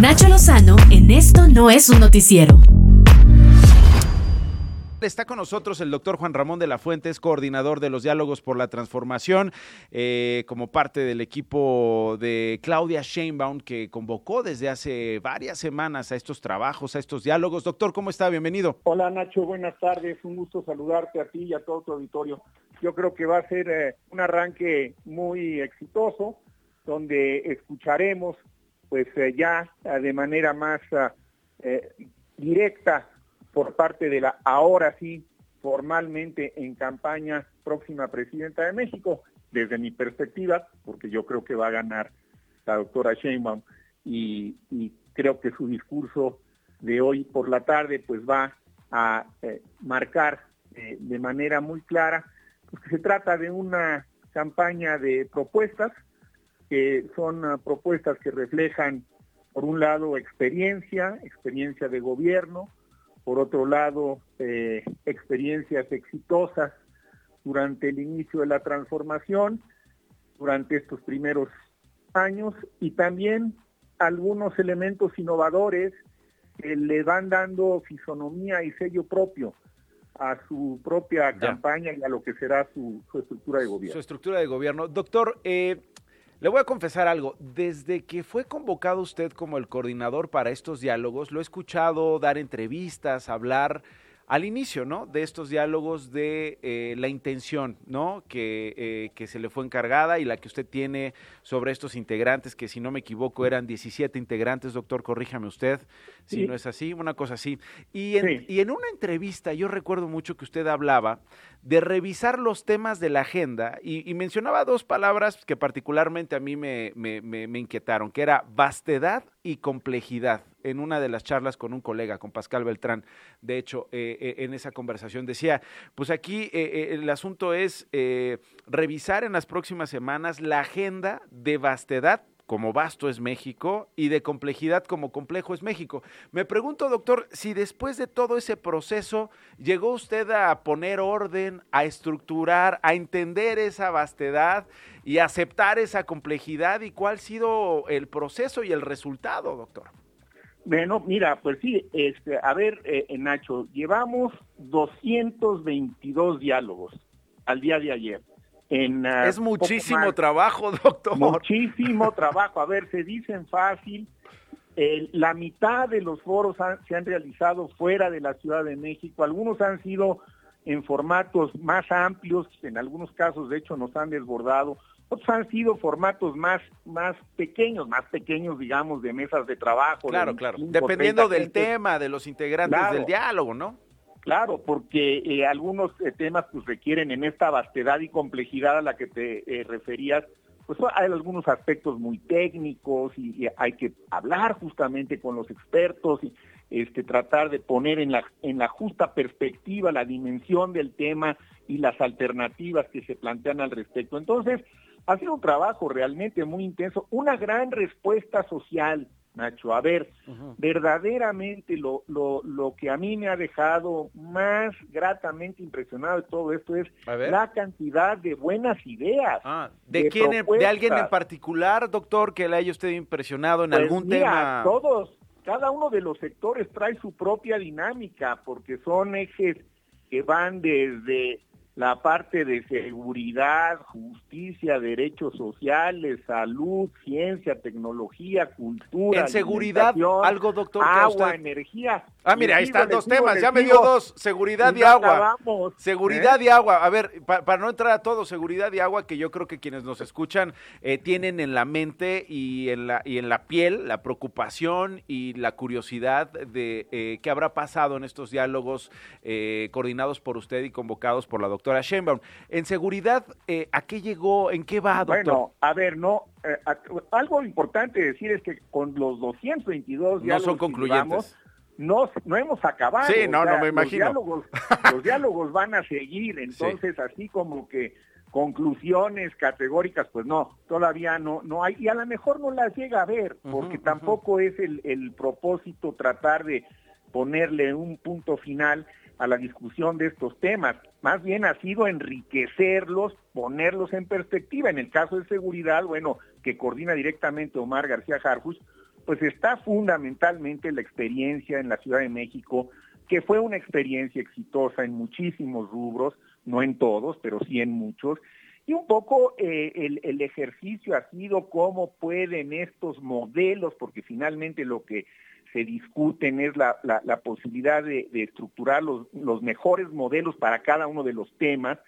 Nacho Lozano en Esto no es un noticiero. Está con nosotros el doctor Juan Ramón de la Fuente, coordinador de los diálogos por la transformación, eh, como parte del equipo de Claudia Sheinbaum, que convocó desde hace varias semanas a estos trabajos, a estos diálogos. Doctor, ¿cómo está? Bienvenido. Hola Nacho, buenas tardes. Un gusto saludarte a ti y a todo tu auditorio. Yo creo que va a ser eh, un arranque muy exitoso, donde escucharemos pues eh, ya de manera más directa por parte de la ahora sí formalmente en campaña próxima presidenta de México, desde mi perspectiva, porque yo creo que va a ganar la doctora Sheinbaum y, creo que su discurso de hoy por la tarde pues va a eh, marcar eh, de manera muy clara pues, que se trata de una campaña de propuestas que son uh, propuestas que reflejan por un lado experiencia, experiencia de gobierno, por otro lado, eh, experiencias exitosas durante el inicio de la transformación, durante estos primeros años, y también algunos elementos innovadores que le van dando fisonomía y sello propio a su propia campaña y a lo que será su, estructura de gobierno. Su estructura de gobierno. Doctor, eh, le voy a confesar algo, desde que fue convocado usted como el coordinador para estos diálogos, lo he escuchado dar entrevistas, hablar al inicio, ¿no? De estos diálogos de eh, la intención, ¿no? Que, eh, que, se le fue encargada y la que usted tiene sobre estos integrantes, que si no me equivoco eran 17 integrantes, doctor, corríjame usted, si no es así, una cosa así. Y en, y en una entrevista yo recuerdo mucho que usted hablaba de revisar los temas de la agenda y, mencionaba dos palabras que particularmente a mí me, me, inquietaron, que era vastedad y complejidad en una de las charlas con un colega, con Pascal Beltrán. De hecho, eh, eh, en esa conversación decía, pues aquí eh, el asunto es revisar en las próximas semanas la agenda de vastedad como vasto es México y de complejidad como complejo es México. Me pregunto, doctor, si después de todo ese proceso llegó usted a poner orden, a estructurar, a entender esa vastedad y aceptar esa complejidad y cuál ha sido el proceso y el resultado, doctor. Bueno, mira, pues sí, este, a ver, eh, Nacho, llevamos 222 diálogos al día de ayer. Ah, es muchísimo trabajo, doctor. Muchísimo trabajo. A ver, se dicen fácil. la mitad de los foros se han realizado fuera de la Ciudad de México. Algunos han sido en formatos más amplios, en algunos casos de hecho nos han desbordado. Otros han sido formatos más, más pequeños, más pequeños, digamos, de mesas de trabajo. Claro, claro. Dependiendo del tema, de los integrantes del diálogo, ¿no? Claro, porque eh, algunos eh, temas pues requieren en esta vastedad y complejidad a la que te eh, referías, pues hay algunos aspectos muy técnicos y, hay que hablar justamente con los expertos y este, tratar de poner en la, en la justa perspectiva la dimensión del tema y las alternativas que se plantean al respecto. Entonces, ha sido un trabajo realmente muy intenso, una gran respuesta social Nacho. A ver, verdaderamente lo, lo, lo que a mí me ha dejado más gratamente impresionado de todo esto es la cantidad de buenas ideas. Ah, ¿de, quién, de alguien en particular, doctor, que le haya usted impresionado en pues algún tema? Todos, cada uno de los sectores trae su propia dinámica, porque son ejes que van desde la parte de seguridad, justicia, derechos sociales, salud, ciencia, tecnología, cultura. En seguridad, algo, doctor. Agua, energía. Ah, mira, ahí están dos temas, ya me dio dos, seguridad y, agua. seguridad ¿eh? y agua. A ver, para no entrar a todo, seguridad y agua, que yo creo que quienes nos escuchan eh, tienen en la mente y en la, y en la piel la preocupación y la curiosidad de eh, qué habrá pasado en estos diálogos coordinados por usted y convocados por la doctora doctora Sheinbaum. En seguridad, eh, ¿a qué llegó? ¿En qué va, doctor? Bueno, a ver, no, eh, algo importante decir es que con los 222 no son concluyentes. no, no hemos acabado. Sí, no, no me imagino. Los diálogos, los diálogos van a seguir, entonces así como que conclusiones categóricas, pues no, todavía no, no hay, y a lo mejor no las llega a ver, porque tampoco es el, el propósito tratar de ponerle un punto final a la discusión de estos temas. Más bien ha sido enriquecerlos, ponerlos en perspectiva. En el caso de seguridad, bueno, que coordina directamente Omar García Harfus, pues está fundamentalmente la experiencia en la Ciudad de México, que fue una experiencia exitosa en muchísimos rubros, no en todos, pero sí en muchos. Y un poco eh, el, ejercicio ha sido cómo pueden estos modelos, porque finalmente lo que se discuten es la, posibilidad de, estructurar los, los, mejores modelos para cada uno de los temas.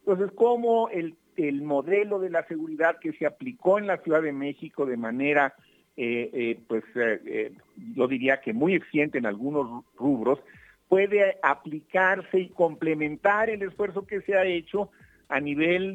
Entonces, cómo el, el modelo de la seguridad que se aplicó en la Ciudad de México de manera eh, eh, pues eh, yo diría que muy eficiente en algunos rubros, puede aplicarse y complementar el esfuerzo que se ha hecho a nivel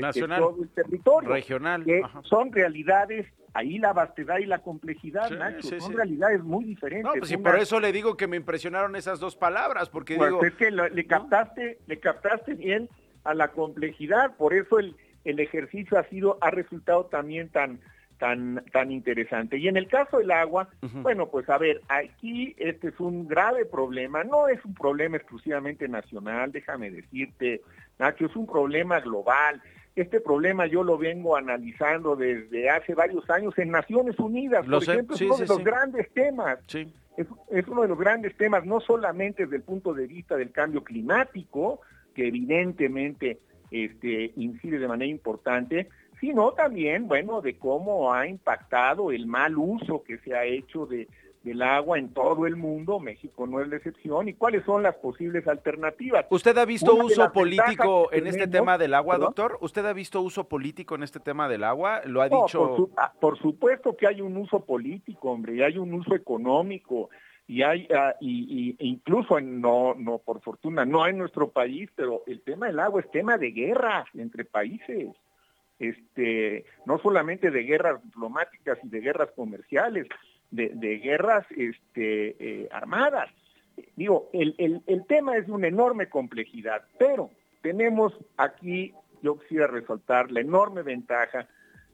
Nacional, de todo el territorio. Regional. Que son realidades, ahí la vastedad y la complejidad, Nacho, son realidades muy diferentes. No, pues y por eso le digo que me impresionaron esas dos palabras, porque pues digo... Es que le, captaste, le captaste bien a la complejidad, por eso el, el ejercicio ha sido, ha resultado también tan, tan, tan interesante. Y en el caso del agua, bueno, pues a ver, aquí este es un grave problema, no es un problema exclusivamente nacional, déjame decirte, Nacho, es un problema global. Este problema yo lo vengo analizando desde hace varios años en Naciones Unidas, por ejemplo, es uno de los grandes temas. Es, es uno de los grandes temas, no solamente desde el punto de vista del cambio climático, que evidentemente este, incide de manera importante, sino también, bueno, de cómo ha impactado el mal uso que se ha hecho de, del agua en todo el mundo, México no es la excepción, y cuáles son las posibles alternativas. ¿Usted ha visto uso político en este tema del agua, doctor? ¿Usted ha visto uso político en este tema del agua? ¿Lo ha dicho? Ah, por, supuesto que hay un uso político, hombre, y hay un uso económico, y hay uh, y, incluso no no por fortuna no en nuestro país pero el tema del agua es tema de guerra entre países este, no solamente de guerras diplomáticas y de guerras comerciales, de, guerras este, eh, armadas. Digo, el, el, tema es de una enorme complejidad, pero tenemos aquí, yo quisiera resaltar la enorme ventaja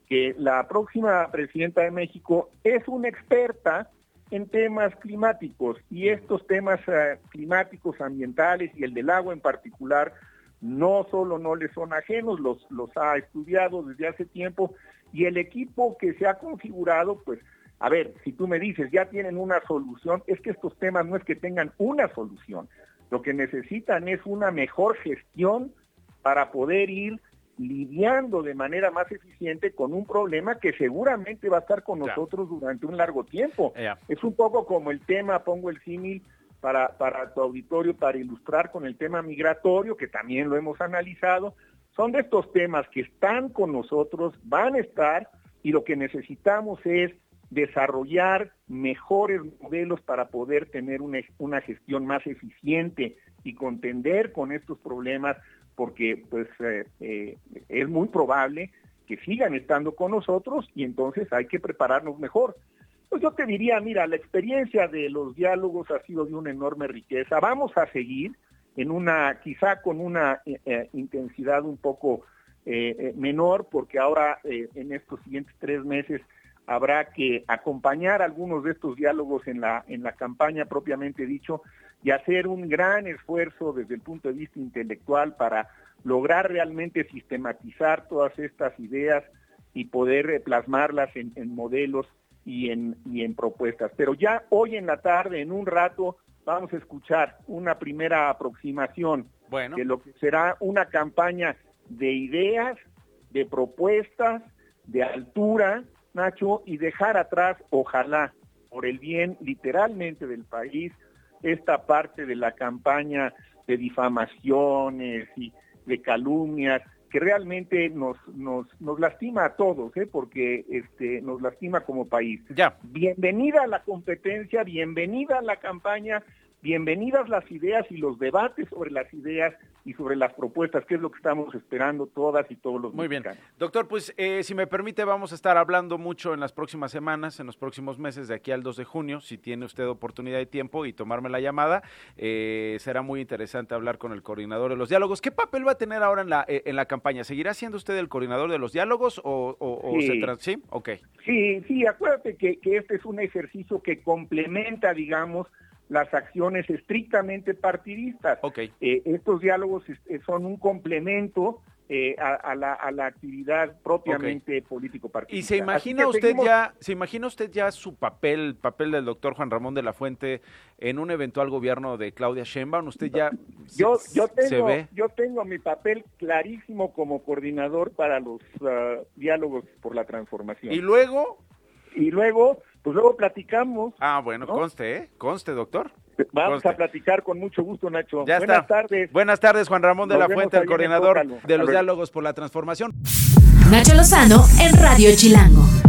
que la próxima presidenta de México es una experta en temas climáticos y estos temas eh, climáticos ambientales y el del agua en particular no solo no le son ajenos, los, los ha estudiado desde hace tiempo y el equipo que se ha configurado, pues, a ver, si tú me dices, ya tienen una solución, es que estos temas no es que tengan una solución, lo que necesitan es una mejor gestión para poder ir lidiando de manera más eficiente con un problema que seguramente va a estar con nosotros durante un largo tiempo. Es un poco como el tema, pongo el símil, para, para tu auditorio para ilustrar con el tema migratorio, que también lo hemos analizado. Son de estos temas que están con nosotros, van a estar, y lo que necesitamos es desarrollar mejores modelos para poder tener una, una gestión más eficiente y contender con estos problemas, porque pues eh, eh, es muy probable que sigan estando con nosotros y entonces hay que prepararnos mejor. Pues yo te diría, mira, la experiencia de los diálogos ha sido de una enorme riqueza. Vamos a seguir en una, quizá con una eh, eh, intensidad un poco eh, menor, porque ahora en estos siguientes tres meses habrá que acompañar algunos de estos diálogos en la, en la campaña propiamente dicho y hacer un gran esfuerzo desde el punto de vista intelectual para lograr realmente sistematizar todas estas ideas y poder plasmarlas en, en modelos y en, y en propuestas. Pero ya hoy en la tarde, en un rato, vamos a escuchar una primera aproximación de lo que será una campaña de ideas, de propuestas, de altura, Nacho, y dejar atrás, ojalá, por el bien literalmente del país, esta parte de la campaña de difamaciones y de calumnias que realmente nos, nos, nos lastima a todos, ¿eh? porque este, nos lastima como país. Ya. Bienvenida a la competencia, bienvenida a la campaña, bienvenidas las ideas y los debates sobre las ideas y sobre las propuestas, que es lo que estamos esperando todas y todos los Muy bien. Doctor, pues eh, si me permite, vamos a estar hablando mucho en las próximas semanas, en los próximos meses, de aquí al 2 de junio, si tiene usted oportunidad y tiempo y tomarme la llamada, eh, será muy interesante hablar con el coordinador de los diálogos. ¿Qué papel va a tener ahora en la, eh, en la campaña? ¿Seguirá siendo usted el coordinador de los diálogos o, sí. se ¿Sí? Ok. Sí, sí, acuérdate que, que este es un ejercicio que complementa, digamos, las acciones estrictamente partidistas. Okay. Eh, estos diálogos son un complemento eh, a, la, a, la, actividad propiamente político partidista. ¿Y se imagina usted ya, se imagina usted ya su papel, papel del doctor Juan Ramón de la Fuente en un eventual gobierno de Claudia Sheinbaum? ¿Usted ya yo, yo tengo, Yo tengo mi papel clarísimo como coordinador para los uh, diálogos por la transformación. ¿Y luego? Y luego, pues luego platicamos. Ah, bueno, conste, ¿eh? Conste, doctor. Vamos a platicar con mucho gusto, Nacho. Ya Buenas está. tardes. Buenas tardes, Juan Ramón de la Fuente, el coordinador de los diálogos por la transformación. Nacho Lozano en Radio Chilango.